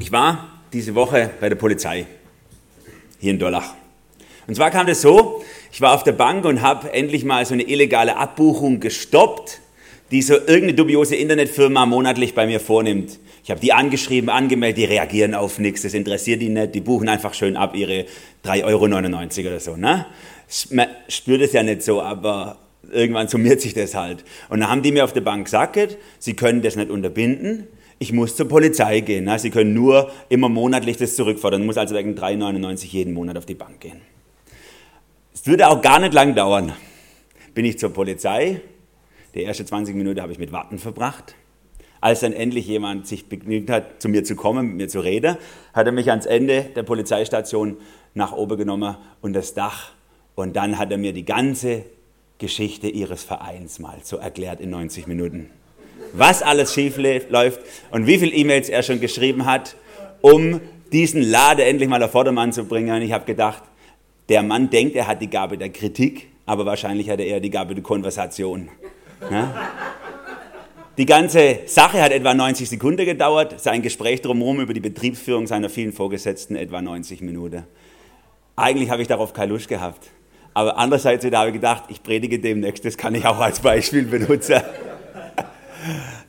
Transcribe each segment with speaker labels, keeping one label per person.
Speaker 1: Ich war diese Woche bei der Polizei hier in Dollach. Und zwar kam das so, ich war auf der Bank und habe endlich mal so eine illegale Abbuchung gestoppt, die so irgendeine dubiose Internetfirma monatlich bei mir vornimmt. Ich habe die angeschrieben, angemeldet, die reagieren auf nichts, das interessiert die nicht, die buchen einfach schön ab ihre 3,99 Euro oder so. Ne? Man spürt es ja nicht so, aber irgendwann summiert sich das halt. Und dann haben die mir auf der Bank gesagt, sie können das nicht unterbinden, ich muss zur Polizei gehen. Sie können nur immer monatlich das zurückfordern. Ich muss also wegen 3,99 jeden Monat auf die Bank gehen. Es würde auch gar nicht lang dauern. Bin ich zur Polizei. Die ersten 20 Minuten habe ich mit Warten verbracht. Als dann endlich jemand sich begnügt hat, zu mir zu kommen, mit mir zu reden, hat er mich ans Ende der Polizeistation nach oben genommen und das Dach. Und dann hat er mir die ganze Geschichte ihres Vereins mal so erklärt in 90 Minuten was alles schief läuft und wie viele E-Mails er schon geschrieben hat, um diesen Lade endlich mal auf Vordermann zu bringen. Ich habe gedacht, der Mann denkt, er hat die Gabe der Kritik, aber wahrscheinlich hat er eher die Gabe der Konversation. Ja? Die ganze Sache hat etwa 90 Sekunden gedauert, sein Gespräch drumherum über die Betriebsführung seiner vielen Vorgesetzten etwa 90 Minuten. Eigentlich habe ich darauf keine Lust gehabt. Aber andererseits habe ich gedacht, ich predige demnächst, das kann ich auch als Beispiel benutzen.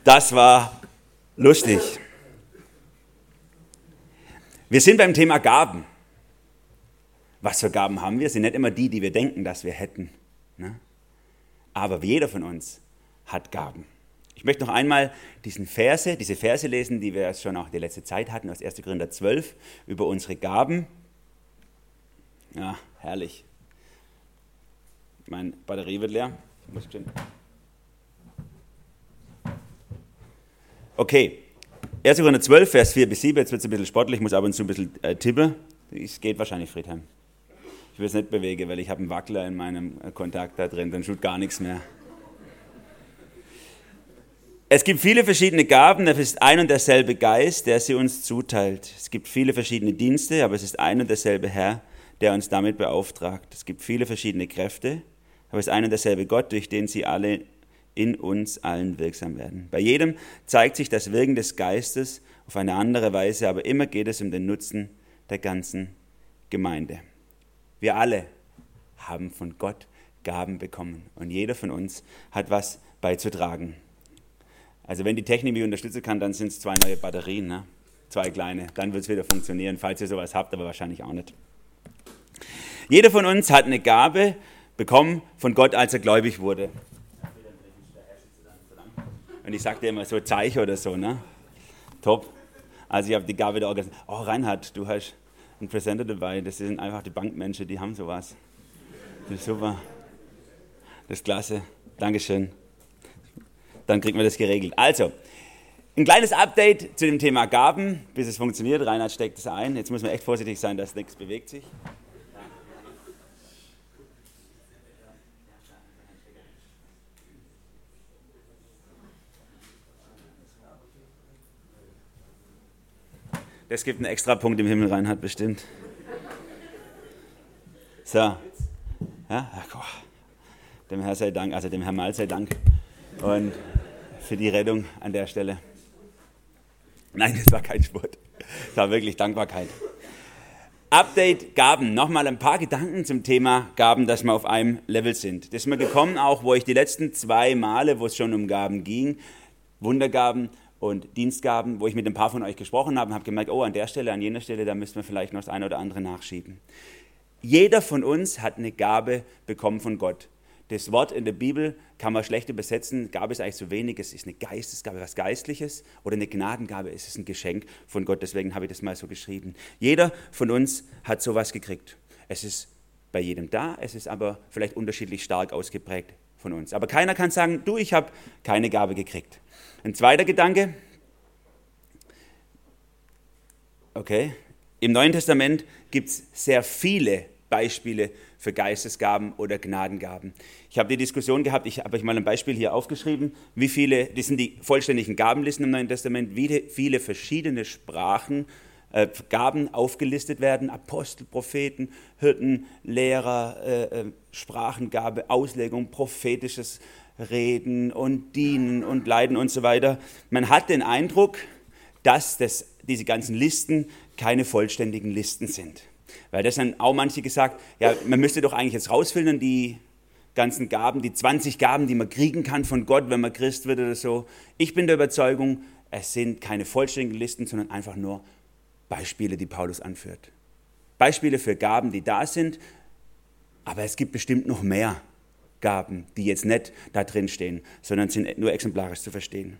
Speaker 1: Das war lustig. Wir sind beim Thema Gaben. Was für Gaben haben wir? Sind nicht immer die, die wir denken, dass wir hätten. Ne? Aber jeder von uns hat Gaben. Ich möchte noch einmal diesen Verse, diese Verse lesen, die wir schon auch die letzte Zeit hatten, aus 1. Korinther 12, über unsere Gaben. Ja, herrlich. Meine Batterie wird leer. Ich muss bestimmt Okay, 1. Korinther 12, Vers 4 bis 7, jetzt wird es ein bisschen sportlich, ich muss ab und zu ein bisschen äh, tippen. Es geht wahrscheinlich, Friedheim. Ich will es nicht bewegen, weil ich habe einen Wackler in meinem äh, Kontakt da drin, dann tut gar nichts mehr. Es gibt viele verschiedene Gaben, es ist ein und derselbe Geist, der sie uns zuteilt. Es gibt viele verschiedene Dienste, aber es ist ein und derselbe Herr, der uns damit beauftragt. Es gibt viele verschiedene Kräfte, aber es ist ein und derselbe Gott, durch den sie alle in uns allen wirksam werden. Bei jedem zeigt sich das Wirken des Geistes auf eine andere Weise, aber immer geht es um den Nutzen der ganzen Gemeinde. Wir alle haben von Gott Gaben bekommen und jeder von uns hat was beizutragen. Also wenn die Technik mich unterstützen kann, dann sind es zwei neue Batterien, ne? zwei kleine, dann wird es wieder funktionieren, falls ihr sowas habt, aber wahrscheinlich auch nicht. Jeder von uns hat eine Gabe bekommen von Gott, als er gläubig wurde. Und ich sagte immer so Zeichen oder so, ne? Top. Also ich habe die Gabe der Organisation. Oh, Reinhard, du hast einen Presenter dabei. Das sind einfach die Bankmenschen, die haben sowas. Das ist super. Das ist klasse. Dankeschön. Dann kriegen wir das geregelt. Also, ein kleines Update zu dem Thema Gaben, bis es funktioniert. Reinhard steckt es ein. Jetzt muss man echt vorsichtig sein, dass nichts bewegt sich. Das gibt einen extra Punkt im Himmel, Reinhard, bestimmt. So. Ja, ach, dem Herr sei Dank, also dem Herrn Mal sei Dank. Und für die Rettung an der Stelle. Nein, das war kein Sport. Das war wirklich Dankbarkeit. Update Gaben. Nochmal ein paar Gedanken zum Thema Gaben, dass wir auf einem Level sind. Das ist mir gekommen, auch wo ich die letzten zwei Male, wo es schon um Gaben ging, Wundergaben, und Dienstgaben, wo ich mit ein paar von euch gesprochen habe habe gemerkt, oh, an der Stelle, an jener Stelle, da müssen wir vielleicht noch das eine oder andere nachschieben. Jeder von uns hat eine Gabe bekommen von Gott. Das Wort in der Bibel kann man schlecht übersetzen. Gabe ist eigentlich zu wenig. Es ist eine Geistesgabe, was Geistliches. Oder eine Gnadengabe. Es ist ein Geschenk von Gott. Deswegen habe ich das mal so geschrieben. Jeder von uns hat sowas gekriegt. Es ist bei jedem da. Es ist aber vielleicht unterschiedlich stark ausgeprägt von uns. Aber keiner kann sagen, du, ich habe keine Gabe gekriegt. Ein zweiter Gedanke. Okay. Im Neuen Testament gibt es sehr viele Beispiele für Geistesgaben oder Gnadengaben. Ich habe die Diskussion gehabt, ich habe euch mal ein Beispiel hier aufgeschrieben, wie viele, das sind die vollständigen Gabenlisten im Neuen Testament, wie viele verschiedene Sprachen, äh, Gaben aufgelistet werden, Apostel, Propheten, Hirten, Lehrer, äh, äh, Sprachengabe, Auslegung, prophetisches Reden und Dienen und Leiden und so weiter. Man hat den Eindruck, dass das, diese ganzen Listen keine vollständigen Listen sind. Weil das haben auch manche gesagt, ja, man müsste doch eigentlich jetzt rausfiltern, die ganzen Gaben, die 20 Gaben, die man kriegen kann von Gott, wenn man Christ wird oder so. Ich bin der Überzeugung, es sind keine vollständigen Listen, sondern einfach nur Beispiele, die Paulus anführt. Beispiele für Gaben, die da sind, aber es gibt bestimmt noch mehr Gaben, die jetzt nicht da drin stehen, sondern sind nur exemplarisch zu verstehen.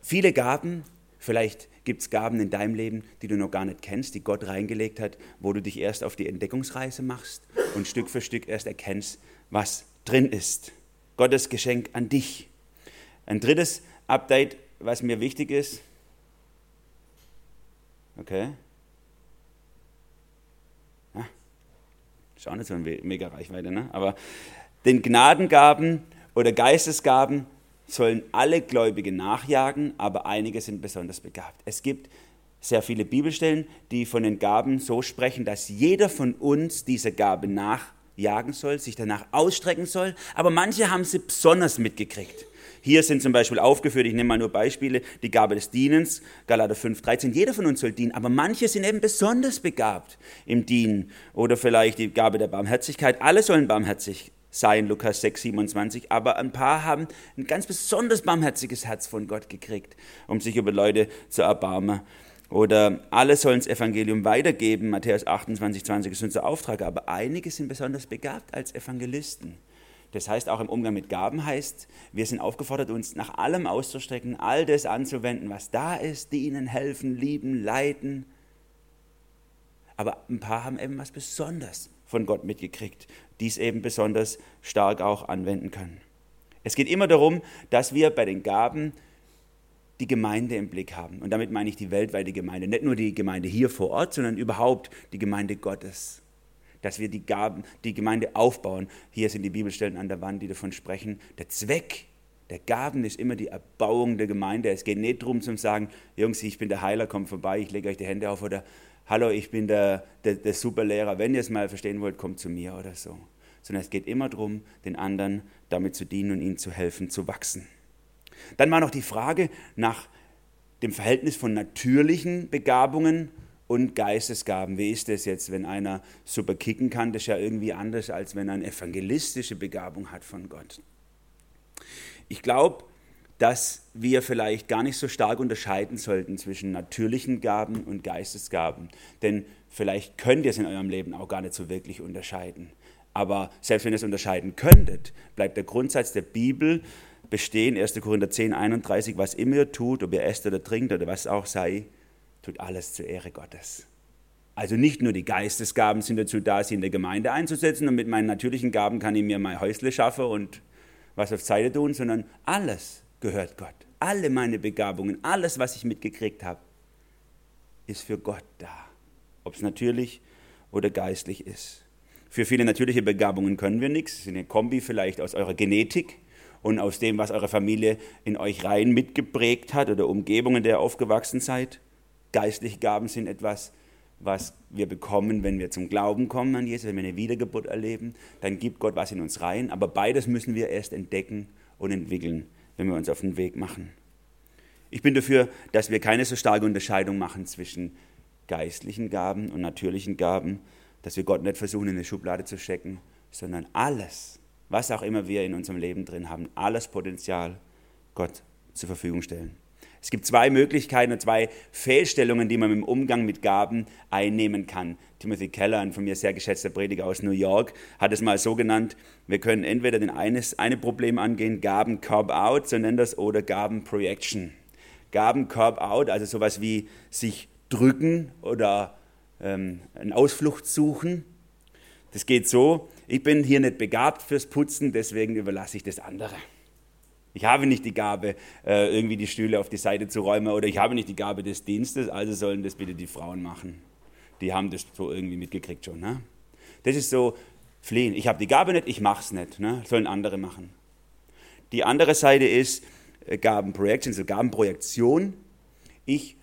Speaker 1: Viele Gaben, vielleicht gibt es Gaben in deinem Leben, die du noch gar nicht kennst, die Gott reingelegt hat, wo du dich erst auf die Entdeckungsreise machst und Stück für Stück erst erkennst, was drin ist. Gottes Geschenk an dich. Ein drittes Update, was mir wichtig ist. Okay. Ist auch nicht so eine mega Reichweite, ne? Aber den Gnadengaben oder Geistesgaben sollen alle Gläubige nachjagen, aber einige sind besonders begabt. Es gibt sehr viele Bibelstellen, die von den Gaben so sprechen, dass jeder von uns diese Gabe nachjagen soll, sich danach ausstrecken soll, aber manche haben sie besonders mitgekriegt. Hier sind zum Beispiel aufgeführt, ich nehme mal nur Beispiele, die Gabe des Dienens, Galater 5, 13. Jeder von uns soll dienen, aber manche sind eben besonders begabt im Dienen. Oder vielleicht die Gabe der Barmherzigkeit. Alle sollen barmherzig sein, Lukas 6, 27. Aber ein paar haben ein ganz besonders barmherziges Herz von Gott gekriegt, um sich über Leute zu erbarmen. Oder alle sollen das Evangelium weitergeben, Matthäus 28, 20 ist unser Auftrag. Aber einige sind besonders begabt als Evangelisten. Das heißt, auch im Umgang mit Gaben heißt, wir sind aufgefordert, uns nach allem auszustrecken, all das anzuwenden, was da ist, dienen, helfen, lieben, leiten. Aber ein paar haben eben was besonders von Gott mitgekriegt, dies eben besonders stark auch anwenden können. Es geht immer darum, dass wir bei den Gaben die Gemeinde im Blick haben. Und damit meine ich die weltweite Gemeinde. Nicht nur die Gemeinde hier vor Ort, sondern überhaupt die Gemeinde Gottes dass wir die Gaben, die Gemeinde aufbauen. Hier sind die Bibelstellen an der Wand, die davon sprechen. Der Zweck der Gaben ist immer die Erbauung der Gemeinde. Es geht nicht darum zu sagen, Jungs, ich bin der Heiler, kommt vorbei, ich lege euch die Hände auf oder Hallo, ich bin der, der, der Superlehrer, wenn ihr es mal verstehen wollt, kommt zu mir oder so. Sondern es geht immer darum, den anderen damit zu dienen und ihnen zu helfen, zu wachsen. Dann war noch die Frage nach dem Verhältnis von natürlichen Begabungen und Geistesgaben. Wie ist das jetzt, wenn einer super kicken kann? Das ist ja irgendwie anders, als wenn er eine evangelistische Begabung hat von Gott. Ich glaube, dass wir vielleicht gar nicht so stark unterscheiden sollten zwischen natürlichen Gaben und Geistesgaben. Denn vielleicht könnt ihr es in eurem Leben auch gar nicht so wirklich unterscheiden. Aber selbst wenn ihr es unterscheiden könntet, bleibt der Grundsatz der Bibel bestehen, 1. Korinther 10, 31, was immer ihr tut, ob ihr esst oder trinkt oder was auch sei, tut alles zur Ehre Gottes. Also nicht nur die Geistesgaben sind dazu da, sie in der Gemeinde einzusetzen und mit meinen natürlichen Gaben kann ich mir mein Häusle schaffen und was auf Seite tun, sondern alles gehört Gott. Alle meine Begabungen, alles, was ich mitgekriegt habe, ist für Gott da. Ob es natürlich oder geistlich ist. Für viele natürliche Begabungen können wir nichts. Das ist eine Kombi vielleicht aus eurer Genetik und aus dem, was eure Familie in euch rein mitgeprägt hat oder Umgebungen, in der ihr aufgewachsen seid. Geistliche Gaben sind etwas, was wir bekommen, wenn wir zum Glauben kommen an Jesus, wenn wir eine Wiedergeburt erleben. Dann gibt Gott was in uns rein. Aber beides müssen wir erst entdecken und entwickeln, wenn wir uns auf den Weg machen. Ich bin dafür, dass wir keine so starke Unterscheidung machen zwischen geistlichen Gaben und natürlichen Gaben, dass wir Gott nicht versuchen, in eine Schublade zu stecken, sondern alles, was auch immer wir in unserem Leben drin haben, alles Potenzial Gott zur Verfügung stellen. Es gibt zwei Möglichkeiten zwei Fehlstellungen, die man im Umgang mit Gaben einnehmen kann. Timothy Keller, ein von mir sehr geschätzter Prediger aus New York, hat es mal so genannt, wir können entweder den eines, eine Problem angehen, Gaben Curb Out, so nennt das, oder Gaben Projection. Gaben Curb Out, also sowas wie sich drücken oder ähm, eine Ausflucht suchen. Das geht so, ich bin hier nicht begabt fürs Putzen, deswegen überlasse ich das andere. Ich habe nicht die Gabe, äh, irgendwie die Stühle auf die Seite zu räumen oder ich habe nicht die Gabe des Dienstes, also sollen das bitte die Frauen machen. Die haben das so irgendwie mitgekriegt schon. Ne? Das ist so fliehen. Ich habe die Gabe nicht, ich mache es nicht. Ne? Sollen andere machen. Die andere Seite ist äh, Gabenprojection, also Gabenprojektion. Ich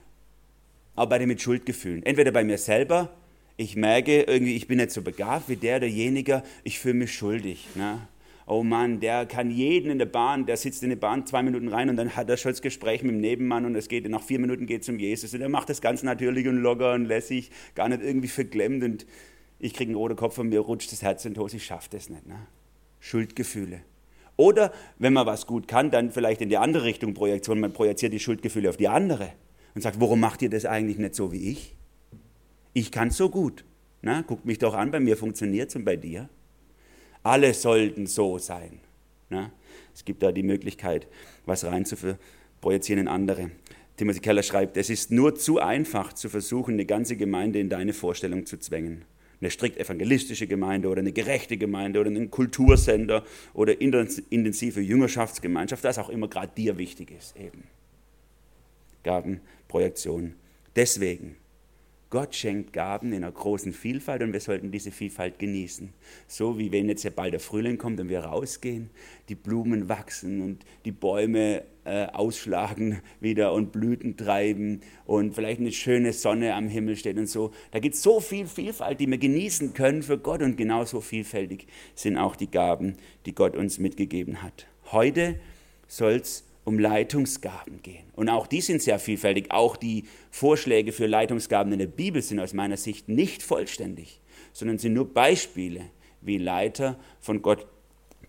Speaker 1: arbeite mit Schuldgefühlen. Entweder bei mir selber, ich merke irgendwie, ich bin nicht so begabt wie der, derjenige, ich fühle mich schuldig. Ne? Oh Mann, der kann jeden in der Bahn, der sitzt in der Bahn zwei Minuten rein und dann hat er schon das Gespräch mit dem Nebenmann und es geht, nach vier Minuten geht es um Jesus und er macht das ganz natürlich und locker und lässig, gar nicht irgendwie verklemmt und ich kriege einen roten Kopf und mir rutscht das Herz in die Hose, ich schaffe das nicht. Ne? Schuldgefühle. Oder wenn man was gut kann, dann vielleicht in die andere Richtung Projektion, man projiziert die Schuldgefühle auf die andere und sagt, warum macht ihr das eigentlich nicht so wie ich? Ich kann so gut. Na, guckt mich doch an, bei mir funktioniert es und bei dir. Alle sollten so sein. Na? Es gibt da die Möglichkeit, was rein zu projizieren in andere. Timothy Keller schreibt, es ist nur zu einfach zu versuchen, eine ganze Gemeinde in deine Vorstellung zu zwängen. Eine strikt evangelistische Gemeinde oder eine gerechte Gemeinde oder einen Kultursender oder intensive Jüngerschaftsgemeinschaft, das auch immer gerade dir wichtig ist eben. Gabenprojektion. Deswegen Gott schenkt Gaben in einer großen Vielfalt und wir sollten diese Vielfalt genießen. So wie wenn jetzt ja bald der Frühling kommt und wir rausgehen, die Blumen wachsen und die Bäume äh, ausschlagen wieder und Blüten treiben und vielleicht eine schöne Sonne am Himmel steht und so. Da gibt es so viel Vielfalt, die wir genießen können für Gott und genauso vielfältig sind auch die Gaben, die Gott uns mitgegeben hat. Heute soll es um Leitungsgaben gehen. Und auch die sind sehr vielfältig. Auch die Vorschläge für Leitungsgaben in der Bibel sind aus meiner Sicht nicht vollständig, sondern sind nur Beispiele, wie Leiter von Gott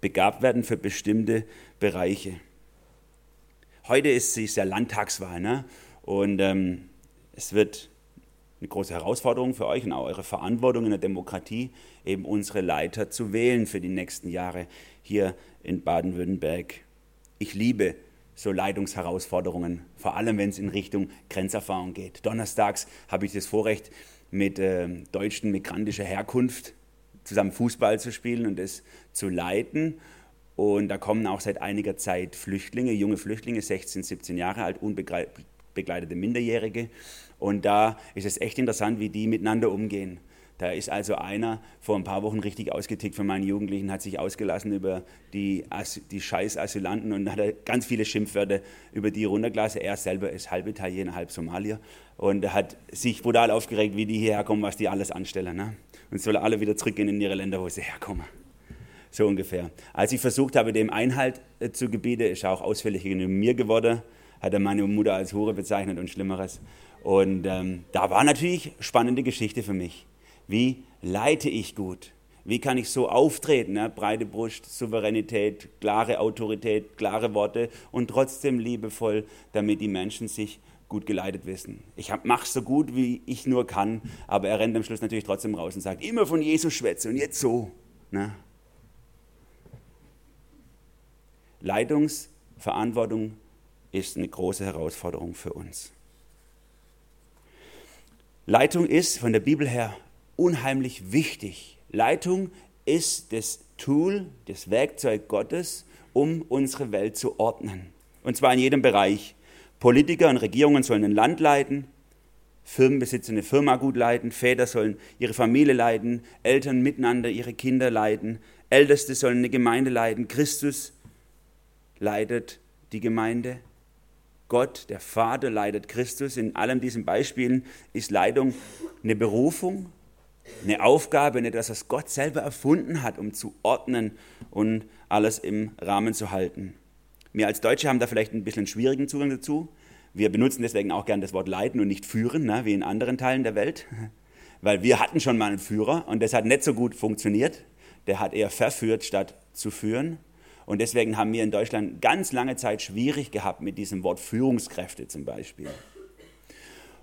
Speaker 1: begabt werden für bestimmte Bereiche. Heute ist es ja Landtagswahl ne? und ähm, es wird eine große Herausforderung für euch und auch eure Verantwortung in der Demokratie, eben unsere Leiter zu wählen für die nächsten Jahre hier in Baden-Württemberg. Ich liebe so Leitungsherausforderungen, vor allem wenn es in Richtung Grenzerfahrung geht. Donnerstags habe ich das Vorrecht, mit äh, Deutschen migrantischer Herkunft zusammen Fußball zu spielen und das zu leiten. Und da kommen auch seit einiger Zeit Flüchtlinge, junge Flüchtlinge, 16, 17 Jahre alt, unbegleitete Minderjährige. Und da ist es echt interessant, wie die miteinander umgehen. Da ist also einer vor ein paar Wochen richtig ausgetickt von meinen Jugendlichen, hat sich ausgelassen über die, die scheiß Asylanten und hat ganz viele Schimpfwörter über die runtergelassen. Er selber ist halb Italiener, halb Somalier und hat sich brutal aufgeregt, wie die hierher kommen, was die alles anstellen. Ne? Und sollen alle wieder zurückgehen in ihre Länder, wo sie herkommen. So ungefähr. Als ich versucht habe, dem Einhalt äh, zu gebieten, ist er auch ausfällig gegen mir geworden, hat er meine Mutter als Hure bezeichnet und Schlimmeres. Und ähm, da war natürlich spannende Geschichte für mich. Wie leite ich gut? Wie kann ich so auftreten? Ne? Breite Brust, Souveränität, klare Autorität, klare Worte und trotzdem liebevoll, damit die Menschen sich gut geleitet wissen. Ich mache so gut, wie ich nur kann, aber er rennt am Schluss natürlich trotzdem raus und sagt, immer von Jesus schwätze und jetzt so. Ne? Leitungsverantwortung ist eine große Herausforderung für uns. Leitung ist von der Bibel her unheimlich wichtig. Leitung ist das Tool, das Werkzeug Gottes, um unsere Welt zu ordnen. Und zwar in jedem Bereich. Politiker und Regierungen sollen ein Land leiten, Firmenbesitzer eine Firma gut leiten, Väter sollen ihre Familie leiten, Eltern miteinander ihre Kinder leiten, Älteste sollen eine Gemeinde leiten, Christus leitet die Gemeinde. Gott, der Vater, leitet Christus. In allen diesen Beispielen ist Leitung eine Berufung, eine Aufgabe, nicht etwas, was Gott selber erfunden hat, um zu ordnen und alles im Rahmen zu halten. Wir als Deutsche haben da vielleicht ein bisschen schwierigen Zugang dazu. Wir benutzen deswegen auch gern das Wort leiten und nicht führen, ne, wie in anderen Teilen der Welt. Weil wir hatten schon mal einen Führer und das hat nicht so gut funktioniert. Der hat eher verführt, statt zu führen. Und deswegen haben wir in Deutschland ganz lange Zeit schwierig gehabt mit diesem Wort Führungskräfte zum Beispiel.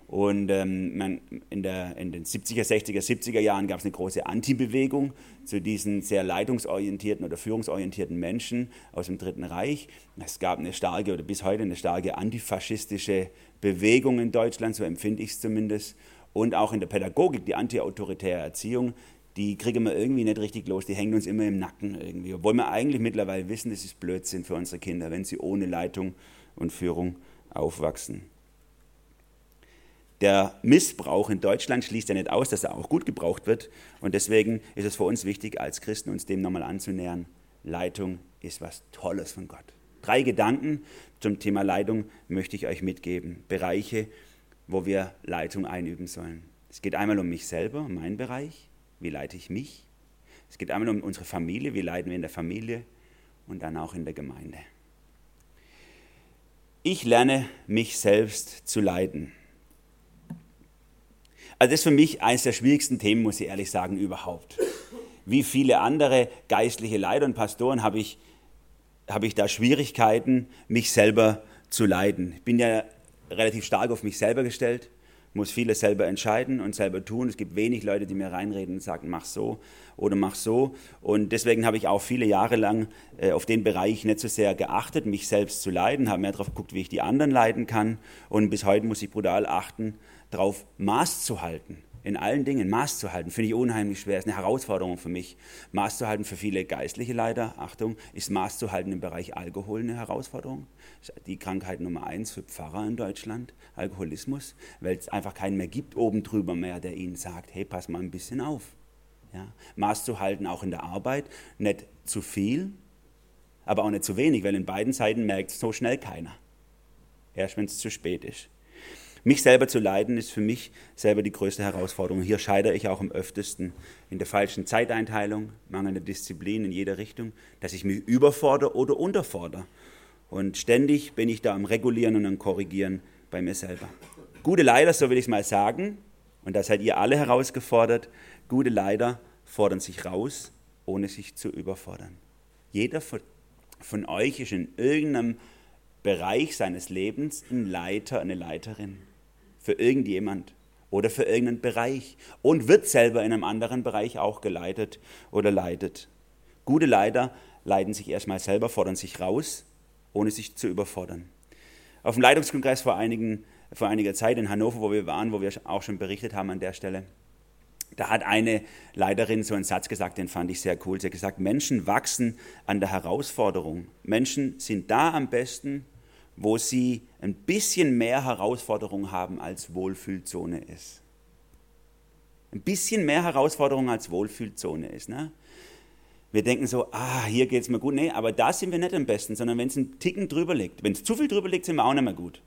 Speaker 1: Und ähm, man, in, der, in, den 70er, 60er, 70er Jahren gab es eine große Antibewegung zu diesen sehr leitungsorientierten oder führungsorientierten Menschen aus dem Dritten Reich. Es gab eine starke oder bis heute eine starke antifaschistische Bewegung in Deutschland, so empfinde ich es zumindest. Und auch in der Pädagogik, die antiautoritäre Erziehung, die kriegen wir irgendwie nicht richtig los, die hängen uns immer im Nacken irgendwie. Obwohl wir eigentlich mittlerweile wissen, das ist Blödsinn für unsere Kinder, wenn sie ohne Leitung und Führung aufwachsen. Der Missbrauch in Deutschland schließt ja nicht aus, dass er auch gut gebraucht wird. Und deswegen ist es für uns wichtig, als Christen uns dem nochmal anzunähern. Leitung ist was Tolles von Gott. Drei Gedanken zum Thema Leitung möchte ich euch mitgeben. Bereiche, wo wir Leitung einüben sollen. Es geht einmal um mich selber, um meinen Bereich. Wie leite ich mich? Es geht einmal um unsere Familie. Wie leiten wir in der Familie? und dann auch in der Gemeinde. Ich lerne mich selbst zu leiden. Also das ist für mich eines der schwierigsten Themen, muss ich ehrlich sagen, überhaupt. Wie viele andere geistliche Leiter und Pastoren habe ich, habe ich da Schwierigkeiten, mich selber zu leiden. Ich bin ja relativ stark auf mich selber gestellt muss vieles selber entscheiden und selber tun. Es gibt wenig Leute, die mir reinreden und sagen, mach so oder mach so. Und deswegen habe ich auch viele Jahre lang äh, auf den Bereich nicht so sehr geachtet, mich selbst zu leiden, habe mehr darauf geguckt, wie ich die anderen leiden kann. Und bis heute muss ich brutal achten, darauf Maß zu halten in allen Dingen Maß zu halten, finde ich unheimlich schwer. Ist eine Herausforderung für mich. Maß zu halten für viele geistliche Leiter, Achtung, ist Maß zu halten im Bereich Alkohol eine Herausforderung. Die Krankheit Nummer eins für Pfarrer in Deutschland, Alkoholismus, weil es einfach keinen mehr gibt oben drüber mehr, der ihnen sagt, hey, pass mal ein bisschen auf. Ja? Maß zu halten auch in der Arbeit, nicht zu viel, aber auch nicht zu wenig, weil in beiden Seiten merkt es so schnell keiner. Erst wenn es zu spät ist. Mich selber zu leiden ist für mich selber die größte Herausforderung. Hier scheitere ich auch am öftesten in der falschen Zeiteinteilung, mangelnder Disziplin in jeder Richtung, dass ich mich überfordere oder unterfordere. Und ständig bin ich da am Regulieren und am Korrigieren bei mir selber. Gute Leider, so will ich es mal sagen, und da seid ihr alle herausgefordert, gute Leider fordern sich raus, ohne sich zu überfordern. Jeder von euch ist in irgendeinem Bereich seines Lebens ein Leiter, eine Leiterin für irgendjemand oder für irgendeinen Bereich und wird selber in einem anderen Bereich auch geleitet oder leitet. Gute Leiter leiten sich erstmal selber, fordern sich raus, ohne sich zu überfordern. Auf dem Leitungskongress vor, einigen, vor einiger Zeit in Hannover, wo wir waren, wo wir auch schon berichtet haben an der Stelle, da hat eine Leiterin so einen Satz gesagt, den fand ich sehr cool. Sie hat gesagt, Menschen wachsen an der Herausforderung. Menschen sind da am besten, wo sie ein bisschen mehr Herausforderung haben, als Wohlfühlzone ist. Ein bisschen mehr Herausforderung als Wohlfühlzone ist. Ne? Wir denken so, ah, hier geht es mir gut. Nee, aber da sind wir nicht am besten, sondern wenn es einen Ticken drüber liegt. Wenn es zu viel drüber liegt, sind wir auch nicht mehr gut.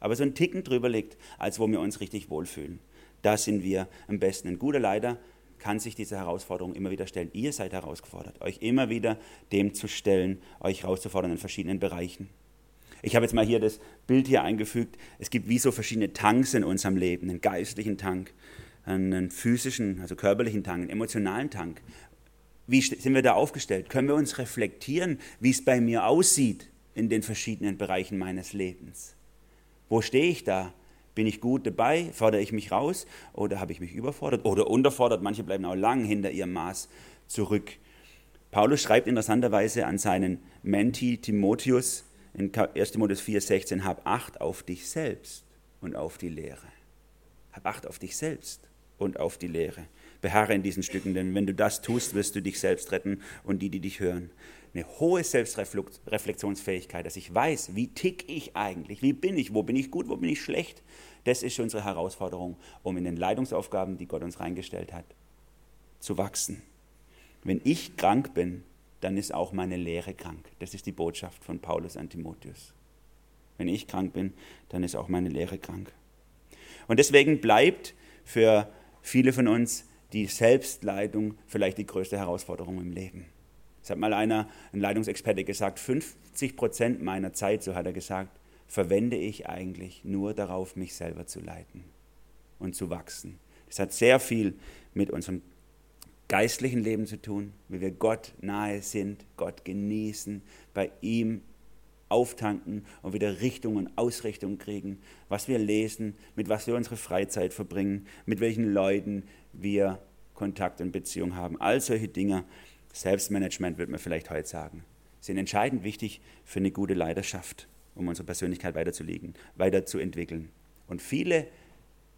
Speaker 1: Aber so ein Ticken drüber liegt, als wo wir uns richtig wohlfühlen. Da sind wir am besten. Ein guter Leiter kann sich dieser Herausforderung immer wieder stellen. Ihr seid herausgefordert, euch immer wieder dem zu stellen, euch herauszufordern in verschiedenen Bereichen. Ich habe jetzt mal hier das Bild hier eingefügt. Es gibt wie so verschiedene Tanks in unserem Leben. Einen geistlichen Tank, einen physischen, also körperlichen Tank, einen emotionalen Tank. Wie sind wir da aufgestellt? Können wir uns reflektieren, wie es bei mir aussieht in den verschiedenen Bereichen meines Lebens? Wo stehe ich da? Bin ich gut dabei? Fordere ich mich raus? Oder habe ich mich überfordert oder unterfordert? Manche bleiben auch lang hinter ihrem Maß zurück. Paulus schreibt interessanterweise an seinen Menti Timotheus, in 1 Timotheus 4,16, hab Acht auf dich selbst und auf die Lehre. Hab Acht auf dich selbst und auf die Lehre. Beharre in diesen Stücken, denn wenn du das tust, wirst du dich selbst retten und die, die dich hören. Eine hohe Selbstreflexionsfähigkeit, dass ich weiß, wie tick ich eigentlich, wie bin ich, wo bin ich gut, wo bin ich schlecht. Das ist unsere Herausforderung, um in den Leitungsaufgaben, die Gott uns reingestellt hat, zu wachsen. Wenn ich krank bin, dann ist auch meine Lehre krank. Das ist die Botschaft von Paulus an Timotheus. Wenn ich krank bin, dann ist auch meine Lehre krank. Und deswegen bleibt für viele von uns die Selbstleitung vielleicht die größte Herausforderung im Leben. Es hat mal einer, ein Leitungsexperte gesagt, 50 Prozent meiner Zeit, so hat er gesagt, verwende ich eigentlich nur darauf, mich selber zu leiten und zu wachsen. Das hat sehr viel mit unserem geistlichen Leben zu tun, wie wir Gott nahe sind, Gott genießen, bei ihm auftanken und wieder Richtung und Ausrichtung kriegen, was wir lesen, mit was wir unsere Freizeit verbringen, mit welchen Leuten wir Kontakt und Beziehung haben. All solche Dinge, Selbstmanagement wird man vielleicht heute sagen, sind entscheidend wichtig für eine gute Leidenschaft, um unsere Persönlichkeit weiterzulegen, weiterzuentwickeln. Und viele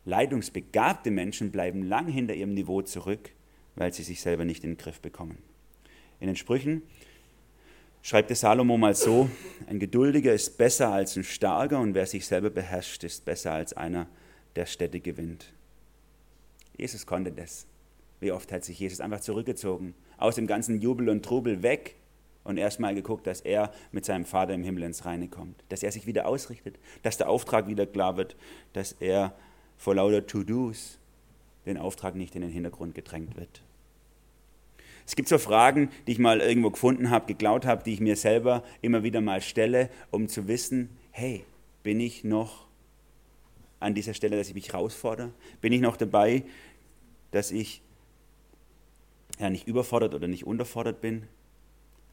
Speaker 1: leitungsbegabte Menschen bleiben lang hinter ihrem Niveau zurück, weil sie sich selber nicht in den Griff bekommen. In den Sprüchen schreibt der Salomo mal so, ein Geduldiger ist besser als ein Starker und wer sich selber beherrscht, ist besser als einer, der Städte gewinnt. Jesus konnte das. Wie oft hat sich Jesus einfach zurückgezogen, aus dem ganzen Jubel und Trubel weg und erstmal geguckt, dass er mit seinem Vater im Himmel ins Reine kommt, dass er sich wieder ausrichtet, dass der Auftrag wieder klar wird, dass er vor lauter To-Dos den Auftrag nicht in den Hintergrund gedrängt wird. Es gibt so Fragen, die ich mal irgendwo gefunden habe, geklaut habe, die ich mir selber immer wieder mal stelle, um zu wissen, hey, bin ich noch an dieser Stelle, dass ich mich herausfordere? Bin ich noch dabei, dass ich ja, nicht überfordert oder nicht unterfordert bin?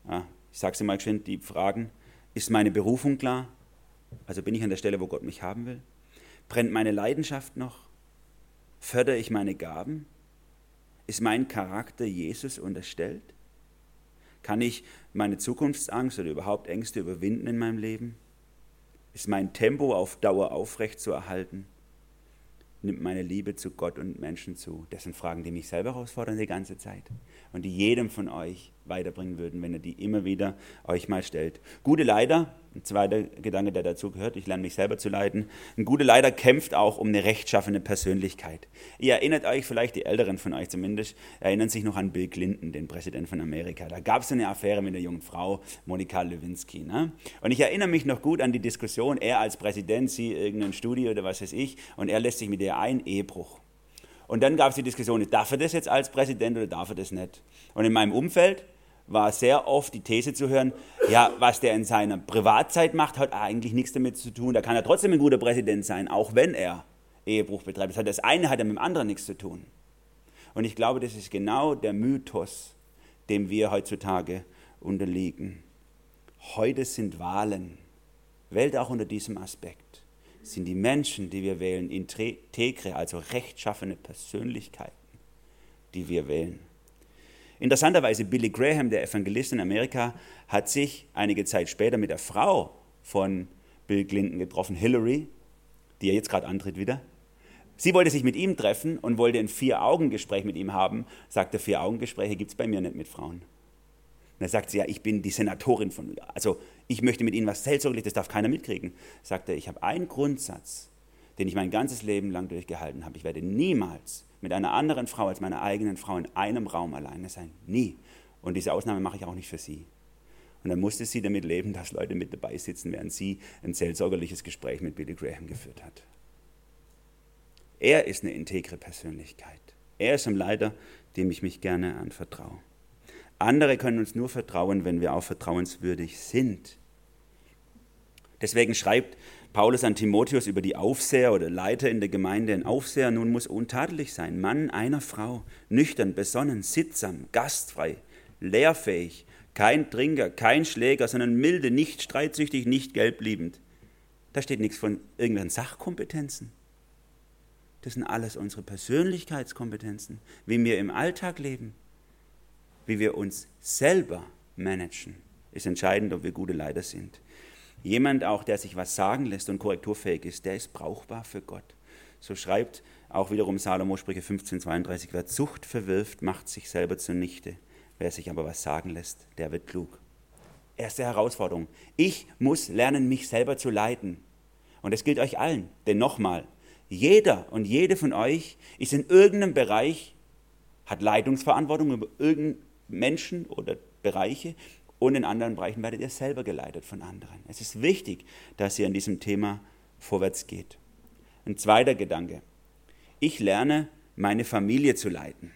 Speaker 1: Ja, ich sage es mal schön, die Fragen. Ist meine Berufung klar? Also bin ich an der Stelle, wo Gott mich haben will? Brennt meine Leidenschaft noch? Fördere ich meine Gaben? Ist mein Charakter Jesus unterstellt? Kann ich meine Zukunftsangst oder überhaupt Ängste überwinden in meinem Leben? Ist mein Tempo auf Dauer aufrecht zu erhalten? Nimmt meine Liebe zu Gott und Menschen zu? Das sind Fragen, die mich selber herausfordern die ganze Zeit und die jedem von euch weiterbringen würden, wenn ihr die immer wieder euch mal stellt. Gute Leiter, ein zweiter Gedanke, der dazu gehört, ich lerne mich selber zu leiten. Ein guter Leiter kämpft auch um eine rechtschaffene Persönlichkeit. Ihr erinnert euch, vielleicht die Älteren von euch zumindest, erinnern sich noch an Bill Clinton, den Präsident von Amerika. Da gab es eine Affäre mit einer jungen Frau, Monika Lewinsky. Ne? Und ich erinnere mich noch gut an die Diskussion, er als Präsident, sie irgendein Studio oder was weiß ich, und er lässt sich mit ihr ein, Ehebruch. Und dann gab es die Diskussion, darf er das jetzt als Präsident oder darf er das nicht? Und in meinem Umfeld war sehr oft die These zu hören, ja, was der in seiner Privatzeit macht, hat eigentlich nichts damit zu tun. Da kann er trotzdem ein guter Präsident sein, auch wenn er Ehebruch betreibt. Das, eine hat ja mit dem anderen nichts zu tun. Und ich glaube, das ist genau der Mythos, dem wir heutzutage unterliegen. Heute sind Wahlen. Welt auch unter diesem Aspekt sind die Menschen, die wir wählen, integre, also rechtschaffene Persönlichkeiten, die wir wählen. Interessanterweise, Billy Graham, der Evangelist in Amerika, hat sich einige Zeit später mit der Frau von Bill Clinton getroffen, Hillary, die ja jetzt gerade antritt wieder. Sie wollte sich mit ihm treffen und wollte ein Vier-Augen-Gespräch mit ihm haben. Sagte, Vier-Augen-Gespräche gibt es bei mir nicht mit Frauen. Und dann sagt sie, ja, ich bin die Senatorin von, also ich möchte mit Ihnen was seelsorglich, das darf keiner mitkriegen. Sagt er, ich habe einen Grundsatz, den ich mein ganzes Leben lang durchgehalten habe. Ich werde niemals mit einer anderen Frau als meiner eigenen Frau in einem Raum alleine sein. Nie. Und diese Ausnahme mache ich auch nicht für sie. Und dann musste sie damit leben, dass Leute mit dabei sitzen, während sie ein seelsorgerliches Gespräch mit Billy Graham geführt hat. Er ist eine integre Persönlichkeit. Er ist ein Leiter, dem ich mich gerne anvertraue. Andere können uns nur vertrauen, wenn wir auch vertrauenswürdig sind. Deswegen schreibt Paulus an Timotheus über die Aufseher oder Leiter in der Gemeinde. Ein Aufseher nun muss untadelig sein, Mann einer Frau, nüchtern, besonnen, sittsam, gastfrei, lehrfähig, kein Trinker, kein Schläger, sondern milde, nicht streitsüchtig, nicht gelbliebend. Da steht nichts von irgendwelchen Sachkompetenzen. Das sind alles unsere Persönlichkeitskompetenzen, wie wir im Alltag leben wie wir uns selber managen, ist entscheidend, ob wir gute Leiter sind. Jemand auch, der sich was sagen lässt und korrekturfähig ist, der ist brauchbar für Gott. So schreibt auch wiederum Salomo Sprüche 15,32, wer Zucht verwirft, macht sich selber zunichte. Wer sich aber was sagen lässt, der wird klug. Erste Herausforderung. Ich muss lernen, mich selber zu leiten. Und das gilt euch allen. Denn nochmal, jeder und jede von euch ist in irgendeinem Bereich, hat Leitungsverantwortung über irgendein Menschen oder Bereiche und in anderen Bereichen werdet ihr selber geleitet von anderen. Es ist wichtig, dass ihr an diesem Thema vorwärts geht. Ein zweiter Gedanke. Ich lerne, meine Familie zu leiten.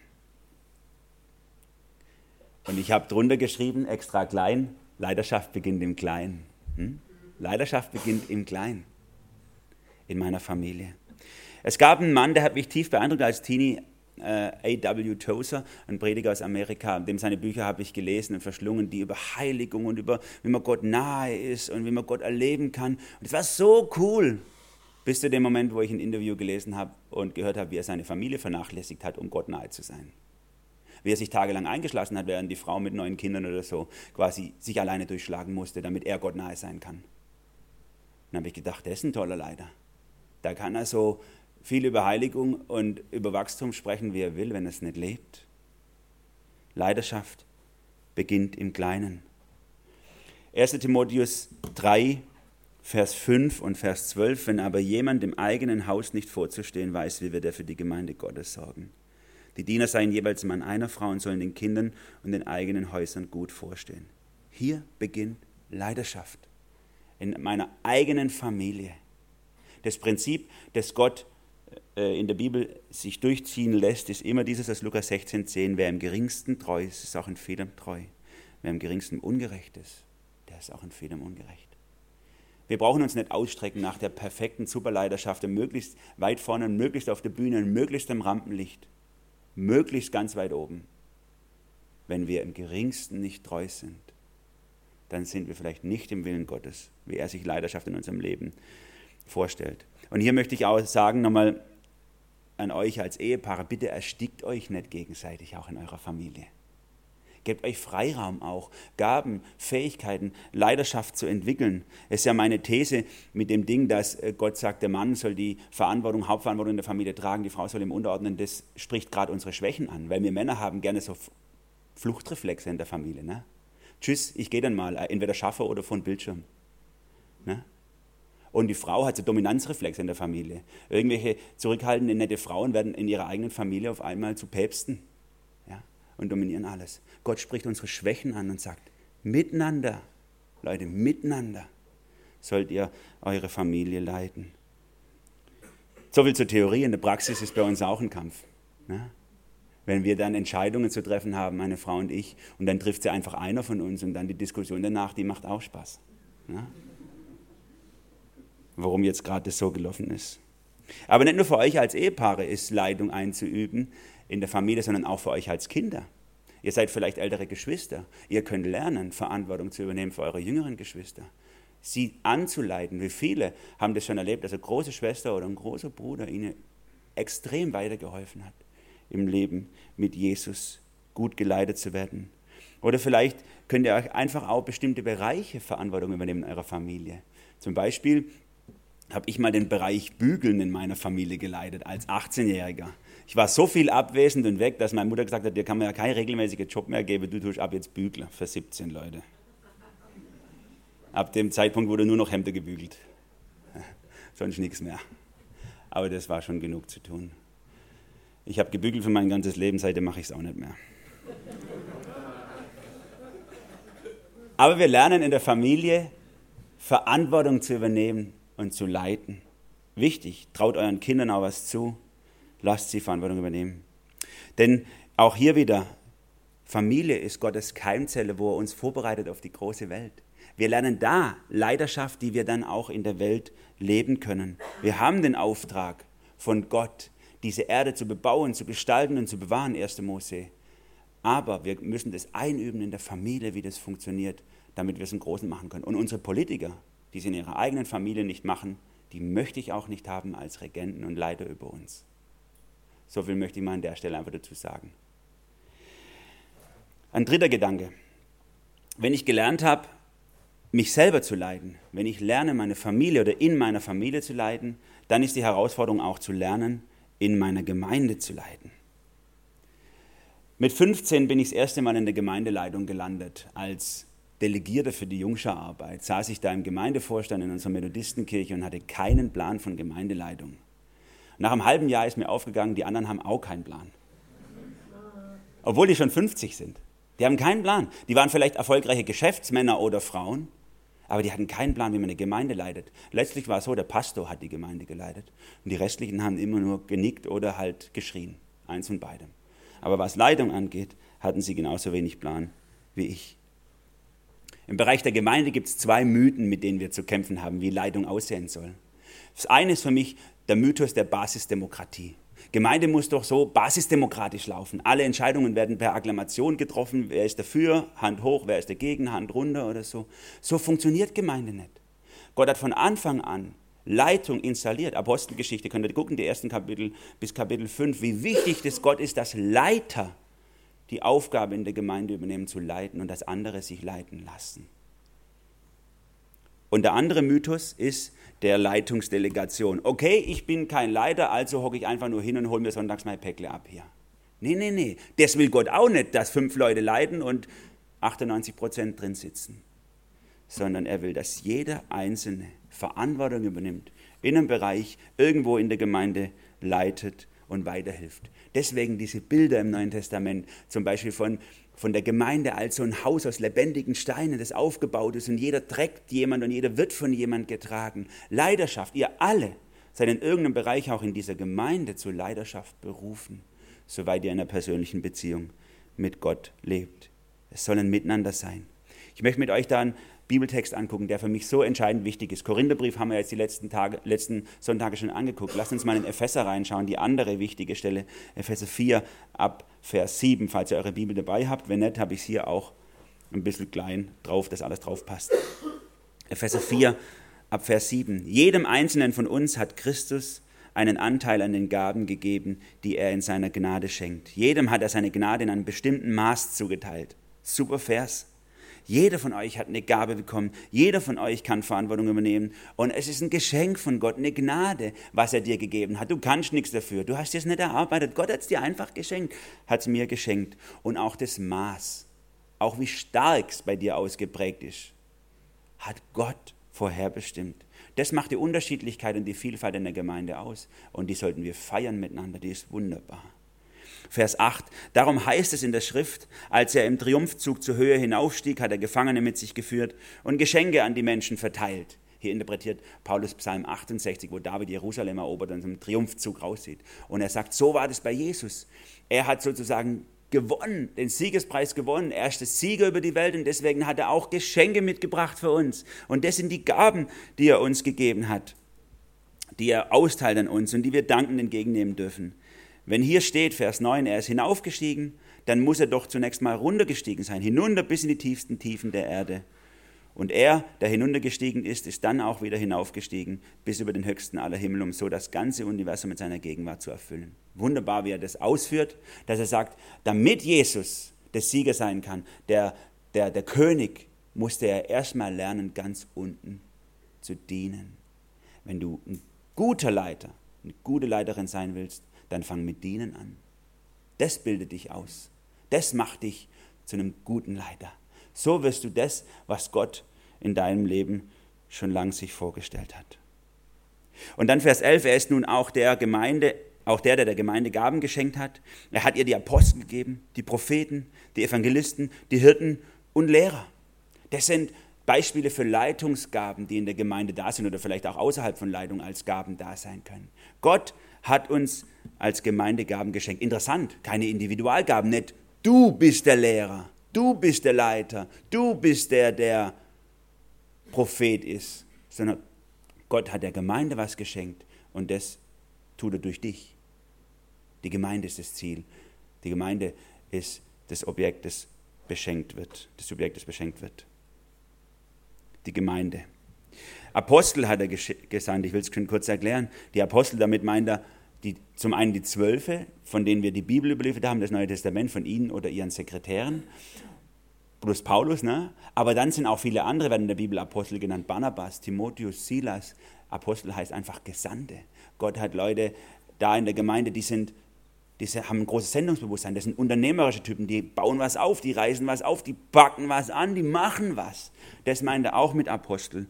Speaker 1: Und ich habe drunter geschrieben, extra klein, Leidenschaft beginnt im Kleinen. Hm? Leidenschaft beginnt im Kleinen. In meiner Familie. Es gab einen Mann, der hat mich tief beeindruckt als Teenie, äh, A.W. Tozer, ein Prediger aus Amerika, dem seine Bücher habe ich gelesen und verschlungen, die über Heiligung und über, wie man Gott nahe ist und wie man Gott erleben kann. Und es war so cool, bis zu dem Moment, wo ich ein Interview gelesen habe und gehört habe, wie er seine Familie vernachlässigt hat, um Gott nahe zu sein. Wie er sich tagelang eingeschlossen hat, während die Frau mit neun Kindern oder so quasi sich alleine durchschlagen musste, damit er Gott nahe sein kann. Dann habe ich gedacht, der ist ein toller Leiter. Da kann er so viel über Heiligung und über Wachstum sprechen, wie er will, wenn es nicht lebt. Leidenschaft beginnt im Kleinen. 1. Timotheus 3, Vers 5 und Vers 12, wenn aber jemand im eigenen Haus nicht vorzustehen weiß, wie wird er für die Gemeinde Gottes sorgen. Die Diener seien jeweils Mann einer Frau und sollen den Kindern und den eigenen Häusern gut vorstehen. Hier beginnt Leidenschaft. In meiner eigenen Familie. Das Prinzip, das Gott in der Bibel sich durchziehen lässt, ist immer dieses aus Lukas 16,10, wer im geringsten treu ist, ist auch in vielem treu. Wer im geringsten ungerecht ist, der ist auch in vielem ungerecht. Wir brauchen uns nicht ausstrecken nach der perfekten Superleiterschaft, möglichst weit vorne, möglichst auf der Bühne, möglichst im Rampenlicht, möglichst ganz weit oben. Wenn wir im geringsten nicht treu sind, dann sind wir vielleicht nicht im Willen Gottes, wie er sich Leidenschaft in unserem Leben vorstellt. Und hier möchte ich auch sagen, nochmal an euch als Ehepaare, bitte erstickt euch nicht gegenseitig, auch in eurer Familie. Gebt euch Freiraum auch, Gaben, Fähigkeiten, Leidenschaft zu entwickeln. Es ist ja meine These mit dem Ding, dass äh, Gott sagt, der Mann soll die Verantwortung, Hauptverantwortung in der Familie tragen, die Frau soll ihm unterordnen. Das spricht gerade unsere Schwächen an, weil wir Männer haben gerne so Fluchtreflexe in der Familie. Ne? Tschüss, ich gehe dann mal, äh, entweder schaffe oder von Bildschirm. Ne? Und die Frau hat so Dominanzreflexe in der Familie. Irgendwelche zurückhaltende, nette Frauen werden in ihrer eigenen Familie auf einmal zu Päpsten ja, und dominieren alles. Gott spricht unsere Schwächen an und sagt, miteinander, Leute, miteinander sollt ihr eure Familie leiten. So viel zur Theorie, in der Praxis ist bei uns auch ein Kampf. Ne? Wenn wir dann Entscheidungen zu treffen haben, meine Frau und ich, und dann trifft sie einfach einer von uns und dann die Diskussion danach, die macht auch Spaß. Ne? Warum jetzt gerade das so gelaufen ist. Aber nicht nur für euch als Ehepaare ist Leitung einzuüben in der Familie, sondern auch für euch als Kinder. Ihr seid vielleicht ältere Geschwister. Ihr könnt lernen, Verantwortung zu übernehmen für eure jüngeren Geschwister. Sie anzuleiten. Wie viele haben das schon erlebt, dass eine große Schwester oder ein großer Bruder ihnen extrem weitergeholfen hat im Leben mit Jesus gut geleitet zu werden. Oder vielleicht könnt ihr euch einfach auch bestimmte Bereiche Verantwortung übernehmen in eurer Familie. Zum Beispiel habe ich mal den Bereich Bügeln in meiner Familie geleitet als 18-Jähriger. Ich war so viel abwesend und weg, dass meine Mutter gesagt hat, dir kann man ja keinen regelmäßigen Job mehr geben, du tust ab jetzt Bügler für 17 Leute. Ab dem Zeitpunkt wurde nur noch Hemder gebügelt. Sonst nichts mehr. Aber das war schon genug zu tun. Ich habe gebügelt für mein ganzes Leben, seitdem mache ich es auch nicht mehr. Aber wir lernen in der Familie, Verantwortung zu übernehmen und zu leiten. Wichtig, traut euren Kindern auch was zu, lasst sie Verantwortung übernehmen. Denn auch hier wieder, Familie ist Gottes Keimzelle, wo er uns vorbereitet auf die große Welt. Wir lernen da Leidenschaft, die wir dann auch in der Welt leben können. Wir haben den Auftrag von Gott, diese Erde zu bebauen, zu gestalten und zu bewahren, 1. Mose. Aber wir müssen das einüben in der Familie, wie das funktioniert, damit wir es im Großen machen können. Und unsere Politiker, die es in ihrer eigenen Familie nicht machen, die möchte ich auch nicht haben als Regenten und Leiter über uns. So viel möchte ich mal an der Stelle einfach dazu sagen. Ein dritter Gedanke. Wenn ich gelernt habe, mich selber zu leiden, wenn ich lerne, meine Familie oder in meiner Familie zu leiden, dann ist die Herausforderung auch zu lernen, in meiner Gemeinde zu leiten. Mit 15 bin ich das erste Mal in der Gemeindeleitung gelandet. Als Delegierter für die Jungscherarbeit saß ich da im Gemeindevorstand in unserer Methodistenkirche und hatte keinen Plan von Gemeindeleitung. Nach einem halben Jahr ist mir aufgegangen, die anderen haben auch keinen Plan. Obwohl die schon 50 sind. Die haben keinen Plan. Die waren vielleicht erfolgreiche Geschäftsmänner oder Frauen, aber die hatten keinen Plan, wie man eine Gemeinde leitet. Letztlich war es so, der Pastor hat die Gemeinde geleitet. Und die restlichen haben immer nur genickt oder halt geschrien. Eins von beidem. Aber was Leitung angeht, hatten sie genauso wenig Plan wie ich. Im Bereich der Gemeinde gibt es zwei Mythen, mit denen wir zu kämpfen haben, wie Leitung aussehen soll. Das eine ist für mich der Mythos der Basisdemokratie. Gemeinde muss doch so basisdemokratisch laufen. Alle Entscheidungen werden per Akklamation getroffen. Wer ist dafür? Hand hoch. Wer ist dagegen? Hand runter oder so. So funktioniert Gemeinde nicht. Gott hat von Anfang an Leitung installiert. Apostelgeschichte, könnt ihr gucken, die ersten Kapitel bis Kapitel 5, wie wichtig das Gott ist, dass Leiter die Aufgabe in der Gemeinde übernehmen, zu leiten und dass andere sich leiten lassen. Und der andere Mythos ist der Leitungsdelegation. Okay, ich bin kein Leiter, also hocke ich einfach nur hin und hole mir sonntags mein Päckle ab hier. Nee, nee, nee. Das will Gott auch nicht, dass fünf Leute leiten und 98 Prozent drin sitzen. Sondern er will, dass jeder Einzelne Verantwortung übernimmt, in einem Bereich, irgendwo in der Gemeinde leitet und weiterhilft. Deswegen diese Bilder im Neuen Testament, zum Beispiel von von der Gemeinde als so ein Haus aus lebendigen Steinen, das aufgebaut ist und jeder trägt jemand und jeder wird von jemand getragen. Leidenschaft, ihr alle seid in irgendeinem Bereich auch in dieser Gemeinde zur Leidenschaft berufen, soweit ihr in einer persönlichen Beziehung mit Gott lebt. Es soll ein Miteinander sein. Ich möchte mit euch da einen Bibeltext angucken, der für mich so entscheidend wichtig ist. Korintherbrief haben wir jetzt die letzten, Tage, letzten Sonntage schon angeguckt. Lasst uns mal in Epheser reinschauen, die andere wichtige Stelle. Epheser 4 ab Vers 7, falls ihr eure Bibel dabei habt. Wenn nicht, habe ich es hier auch ein bisschen klein drauf, dass alles drauf passt. Epheser 4 ab Vers 7. Jedem Einzelnen von uns hat Christus einen Anteil an den Gaben gegeben, die er in seiner Gnade schenkt. Jedem hat er seine Gnade in einem bestimmten Maß zugeteilt. Super Vers. Jeder von euch hat eine Gabe bekommen. Jeder von euch kann Verantwortung übernehmen. Und es ist ein Geschenk von Gott, eine Gnade, was er dir gegeben hat. Du kannst nichts dafür. Du hast es nicht erarbeitet. Gott hat es dir einfach geschenkt, hat es mir geschenkt. Und auch das Maß, auch wie stark es bei dir ausgeprägt ist, hat Gott vorherbestimmt. Das macht die Unterschiedlichkeit und die Vielfalt in der Gemeinde aus. Und die sollten wir feiern miteinander. Die ist wunderbar. Vers 8. Darum heißt es in der Schrift, als er im Triumphzug zur Höhe hinaufstieg, hat er Gefangene mit sich geführt und Geschenke an die Menschen verteilt. Hier interpretiert Paulus Psalm 68, wo David Jerusalem erobert und im Triumphzug raussieht. Und er sagt, so war das bei Jesus. Er hat sozusagen gewonnen, den Siegespreis gewonnen. Er ist der Sieger über die Welt und deswegen hat er auch Geschenke mitgebracht für uns. Und das sind die Gaben, die er uns gegeben hat, die er austeilt an uns und die wir dankend entgegennehmen dürfen. Wenn hier steht, Vers 9, er ist hinaufgestiegen, dann muss er doch zunächst mal runtergestiegen sein, hinunter bis in die tiefsten Tiefen der Erde. Und er, der hinuntergestiegen ist, ist dann auch wieder hinaufgestiegen bis über den höchsten aller Himmel, um so das ganze Universum mit seiner Gegenwart zu erfüllen. Wunderbar, wie er das ausführt, dass er sagt, damit Jesus der Sieger sein kann, der, der, der König, musste er erstmal lernen, ganz unten zu dienen. Wenn du ein guter Leiter, eine gute Leiterin sein willst, dann fang mit Dienen an. Das bildet dich aus. Das macht dich zu einem guten Leiter. So wirst du das, was Gott in deinem Leben schon lang sich vorgestellt hat. Und dann Vers 11, er ist nun auch der Gemeinde, auch der, der der Gemeinde Gaben geschenkt hat. Er hat ihr die Apostel gegeben, die Propheten, die Evangelisten, die Hirten und Lehrer. Das sind Beispiele für Leitungsgaben, die in der Gemeinde da sind oder vielleicht auch außerhalb von Leitung als Gaben da sein können. Gott hat uns als Gemeinde Gaben geschenkt. Interessant, keine Individualgaben, nicht du bist der Lehrer, du bist der Leiter, du bist der, der Prophet ist, sondern Gott hat der Gemeinde was geschenkt und das tut er durch dich. Die Gemeinde ist das Ziel. Die Gemeinde ist das Objekt, das beschenkt wird. Das Objekt, das beschenkt wird. Die Gemeinde. Apostel hat er gesandt, ich will es kurz erklären. Die Apostel, damit meint er die, zum einen die Zwölfe, von denen wir die Bibel überliefert haben, das Neue Testament von ihnen oder ihren Sekretären, plus Paulus, ne? aber dann sind auch viele andere, werden in der Bibel Apostel genannt, Barnabas, Timotheus, Silas. Apostel heißt einfach Gesandte. Gott hat Leute da in der Gemeinde, die sind die haben ein großes Sendungsbewusstsein, das sind unternehmerische Typen, die bauen was auf, die reißen was auf, die packen was an, die machen was. Das meint er auch mit Aposteln.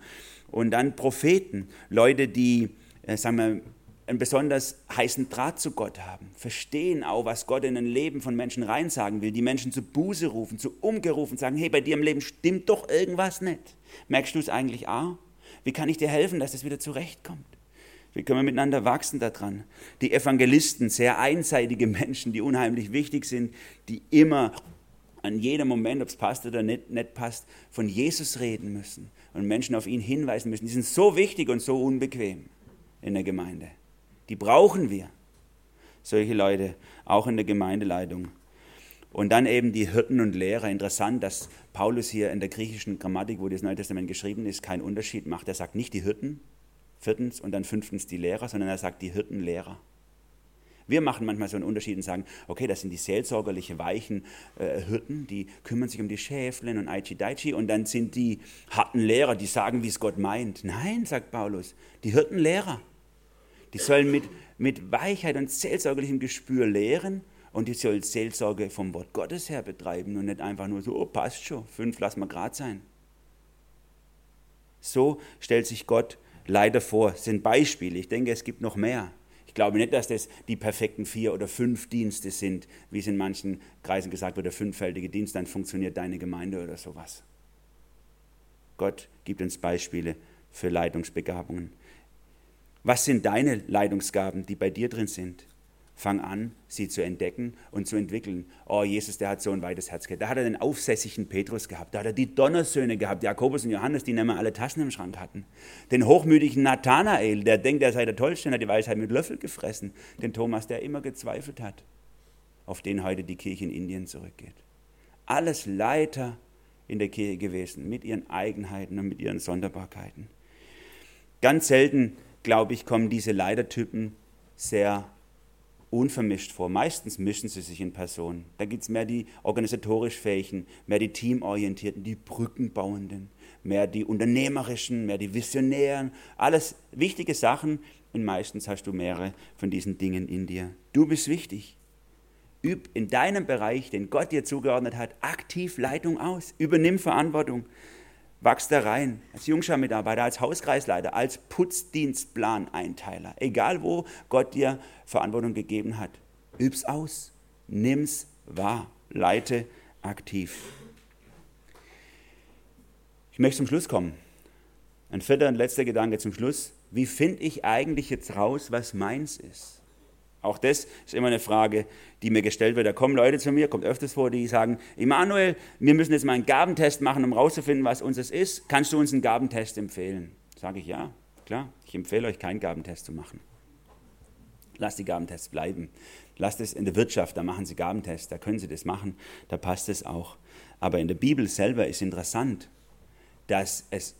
Speaker 1: Und dann Propheten, Leute, die, äh, sagen wir, einen besonders heißen Draht zu Gott haben, verstehen auch, was Gott in ein Leben von Menschen reinsagen will, die Menschen zu Buße rufen, zu Umkehr rufen, sagen, hey, bei dir im Leben stimmt doch irgendwas nicht. Merkst du es eigentlich auch? Wie kann ich dir helfen, dass es wieder zurechtkommt? Wie können wir miteinander wachsen daran? Die Evangelisten, sehr einseitige Menschen, die unheimlich wichtig sind, die immer an jedem Moment, ob es passt oder nicht, nicht passt, von Jesus reden müssen und Menschen auf ihn hinweisen müssen. Die sind so wichtig und so unbequem in der Gemeinde. Die brauchen wir. Solche Leute, auch in der Gemeindeleitung. Und dann eben die Hirten und Lehrer. Interessant, dass Paulus hier in der griechischen Grammatik, wo das Neue Testament geschrieben ist, keinen Unterschied macht. Er sagt nicht die Hirten, viertens und dann fünftens die Lehrer, sondern er sagt die Hirtenlehrer. Wir machen manchmal so einen Unterschied und sagen, okay, das sind die seelsorgerliche, weichen äh, Hirten, die kümmern sich um die Schäflen und Aichi Daichi und dann sind die harten Lehrer, die sagen, wie es Gott meint. Nein, sagt Paulus, die Hirtenlehrer. Die sollen mit, mit Weichheit und seelsorgerlichem Gespür lehren und die sollen Seelsorge vom Wort Gottes her betreiben und nicht einfach nur so, oh, passt schon, fünf lassen wir gerade sein. So stellt sich Gott leider vor. Das sind Beispiele. Ich denke, es gibt noch mehr. Ich glaube nicht, dass das die perfekten vier oder fünf Dienste sind, wie es in manchen Kreisen gesagt wird, der fünffältige Dienst, dann funktioniert deine Gemeinde oder sowas. Gott gibt uns Beispiele für Leitungsbegabungen. Was sind deine Leitungsgaben, die bei dir drin sind? Fang an, sie zu entdecken und zu entwickeln. Oh, Jesus, der hat so ein weites Herz gehabt. Da hat er den aufsässigen Petrus gehabt. Da hat er die Donnersöhne gehabt, Jakobus und Johannes, die nicht mehr alle Tassen im Schrank hatten. Den hochmütigen Nathanael, der denkt, er sei der Tollste hat die Weisheit mit Löffel gefressen. Den Thomas, der immer gezweifelt hat, auf den heute die Kirche in Indien zurückgeht. Alles Leiter in der Kirche gewesen, mit ihren Eigenheiten und mit ihren Sonderbarkeiten. Ganz selten, glaube ich, kommen diese Leitertypen sehr unvermischt vor. Meistens mischen sie sich in Personen. Da gibt es mehr die organisatorisch Fähigen, mehr die Teamorientierten, die Brückenbauenden, mehr die Unternehmerischen, mehr die Visionären. Alles wichtige Sachen und meistens hast du mehrere von diesen Dingen in dir. Du bist wichtig. Üb in deinem Bereich, den Gott dir zugeordnet hat, aktiv Leitung aus. Übernimm Verantwortung. Wachs da rein, als Jungschar-Mitarbeiter, als Hauskreisleiter, als Putzdienstplaneinteiler, egal wo Gott dir Verantwortung gegeben hat. Üb's aus, nimm's wahr, leite aktiv. Ich möchte zum Schluss kommen. Ein vierter und letzter Gedanke zum Schluss. Wie finde ich eigentlich jetzt raus, was meins ist? Auch das ist immer eine Frage, die mir gestellt wird. Da kommen Leute zu mir, kommt öfters vor, die sagen, Emanuel, wir müssen jetzt mal einen Gabentest machen, um herauszufinden, was uns es ist. Kannst du uns einen Gabentest empfehlen? Sage ich ja, klar. Ich empfehle euch, keinen Gabentest zu machen. Lasst die Gabentests bleiben. Lasst es in der Wirtschaft, da machen sie Gabentests, da können sie das machen, da passt es auch. Aber in der Bibel selber ist interessant, dass es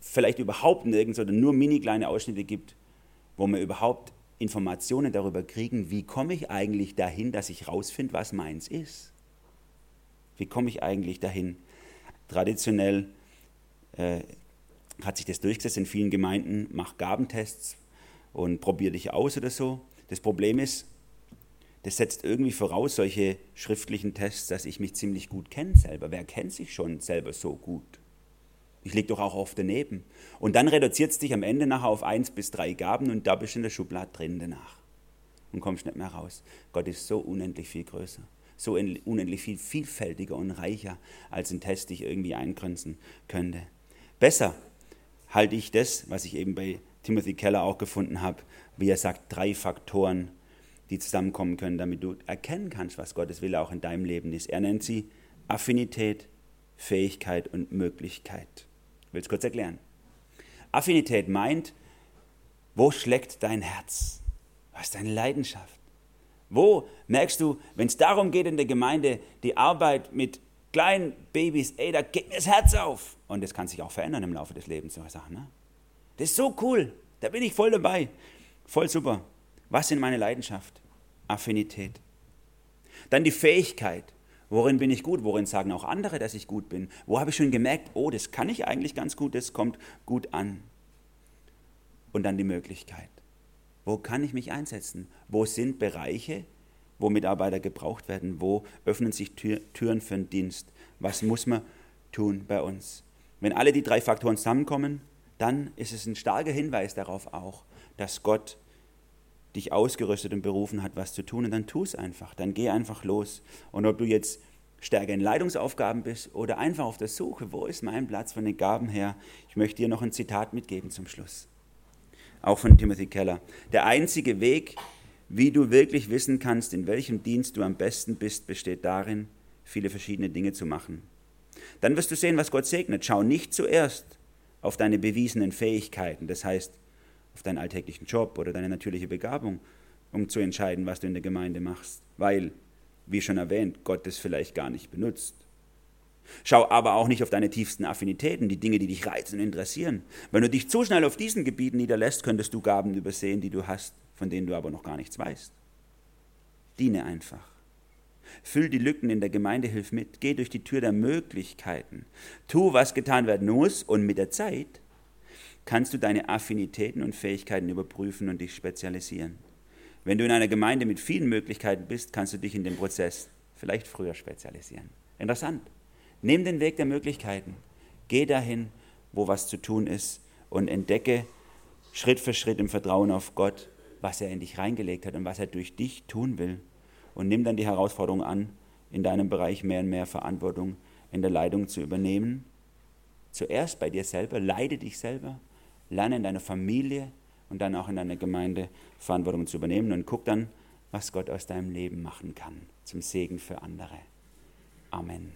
Speaker 1: vielleicht überhaupt nirgends oder nur mini kleine Ausschnitte gibt, wo man überhaupt Informationen darüber kriegen, wie komme ich eigentlich dahin, dass ich rausfinde, was meins ist. Wie komme ich eigentlich dahin? Traditionell äh, hat sich das durchgesetzt in vielen Gemeinden, mach Gabentests und probier dich aus oder so. Das Problem ist, das setzt irgendwie voraus, solche schriftlichen Tests, dass ich mich ziemlich gut kenne selber. Wer kennt sich schon selber so gut? Ich liege doch auch oft daneben. Und dann reduziert es dich am Ende nachher auf eins bis drei Gaben und da bist du in der Schublade drin danach. Und kommst nicht mehr raus. Gott ist so unendlich viel größer, so unendlich viel vielfältiger und reicher, als ein Test dich irgendwie eingrenzen könnte. Besser halte ich das, was ich eben bei Timothy Keller auch gefunden habe, wie er sagt, drei Faktoren, die zusammenkommen können, damit du erkennen kannst, was Gottes Wille auch in deinem Leben ist. Er nennt sie Affinität, Fähigkeit und Möglichkeit. Will es kurz erklären. Affinität meint, wo schlägt dein Herz? Was ist deine Leidenschaft? Wo merkst du, wenn es darum geht in der Gemeinde, die Arbeit mit kleinen Babys, ey, da geht mir das Herz auf. Und das kann sich auch verändern im Laufe des Lebens, so Sachen. Ne? Das ist so cool, da bin ich voll dabei. Voll super. Was sind meine Leidenschaft? Affinität. Dann die Fähigkeit. Worin bin ich gut? Worin sagen auch andere, dass ich gut bin? Wo habe ich schon gemerkt, oh, das kann ich eigentlich ganz gut, das kommt gut an? Und dann die Möglichkeit. Wo kann ich mich einsetzen? Wo sind Bereiche, wo Mitarbeiter gebraucht werden? Wo öffnen sich Tür, Türen für den Dienst? Was muss man tun bei uns? Wenn alle die drei Faktoren zusammenkommen, dann ist es ein starker Hinweis darauf auch, dass Gott dich ausgerüstet und berufen hat, was zu tun, und dann tu es einfach. Dann geh einfach los. Und ob du jetzt stärker in Leitungsaufgaben bist oder einfach auf der Suche, wo ist mein Platz von den Gaben her, ich möchte dir noch ein Zitat mitgeben zum Schluss. Auch von Timothy Keller. Der einzige Weg, wie du wirklich wissen kannst, in welchem Dienst du am besten bist, besteht darin, viele verschiedene Dinge zu machen. Dann wirst du sehen, was Gott segnet. Schau nicht zuerst auf deine bewiesenen Fähigkeiten, das heißt auf deinen alltäglichen Job oder deine natürliche Begabung, um zu entscheiden, was du in der Gemeinde machst, weil, wie schon erwähnt, Gott es vielleicht gar nicht benutzt. Schau aber auch nicht auf deine tiefsten Affinitäten, die Dinge, die dich reizen und interessieren. Wenn du dich zu schnell auf diesen Gebieten niederlässt, könntest du Gaben übersehen, die du hast, von denen du aber noch gar nichts weißt. Diene einfach. Füll die Lücken in der Gemeindehilfe mit. Geh durch die Tür der Möglichkeiten. Tu, was getan werden muss und mit der Zeit kannst du deine Affinitäten und Fähigkeiten überprüfen und dich spezialisieren. Wenn du in einer Gemeinde mit vielen Möglichkeiten bist, kannst du dich in dem Prozess vielleicht früher spezialisieren. Interessant. Nimm den Weg der Möglichkeiten. Geh dahin, wo was zu tun ist und entdecke Schritt für Schritt im Vertrauen auf Gott, was er in dich reingelegt hat und was er durch dich tun will. Und nimm dann die Herausforderung an, in deinem Bereich mehr und mehr Verantwortung in der Leitung zu übernehmen. Zuerst bei dir selber, leide dich selber lerne in deiner Familie und dann auch in deiner Gemeinde Verantwortung zu übernehmen und guck dann, was Gott aus deinem Leben machen kann, zum Segen für andere. Amen.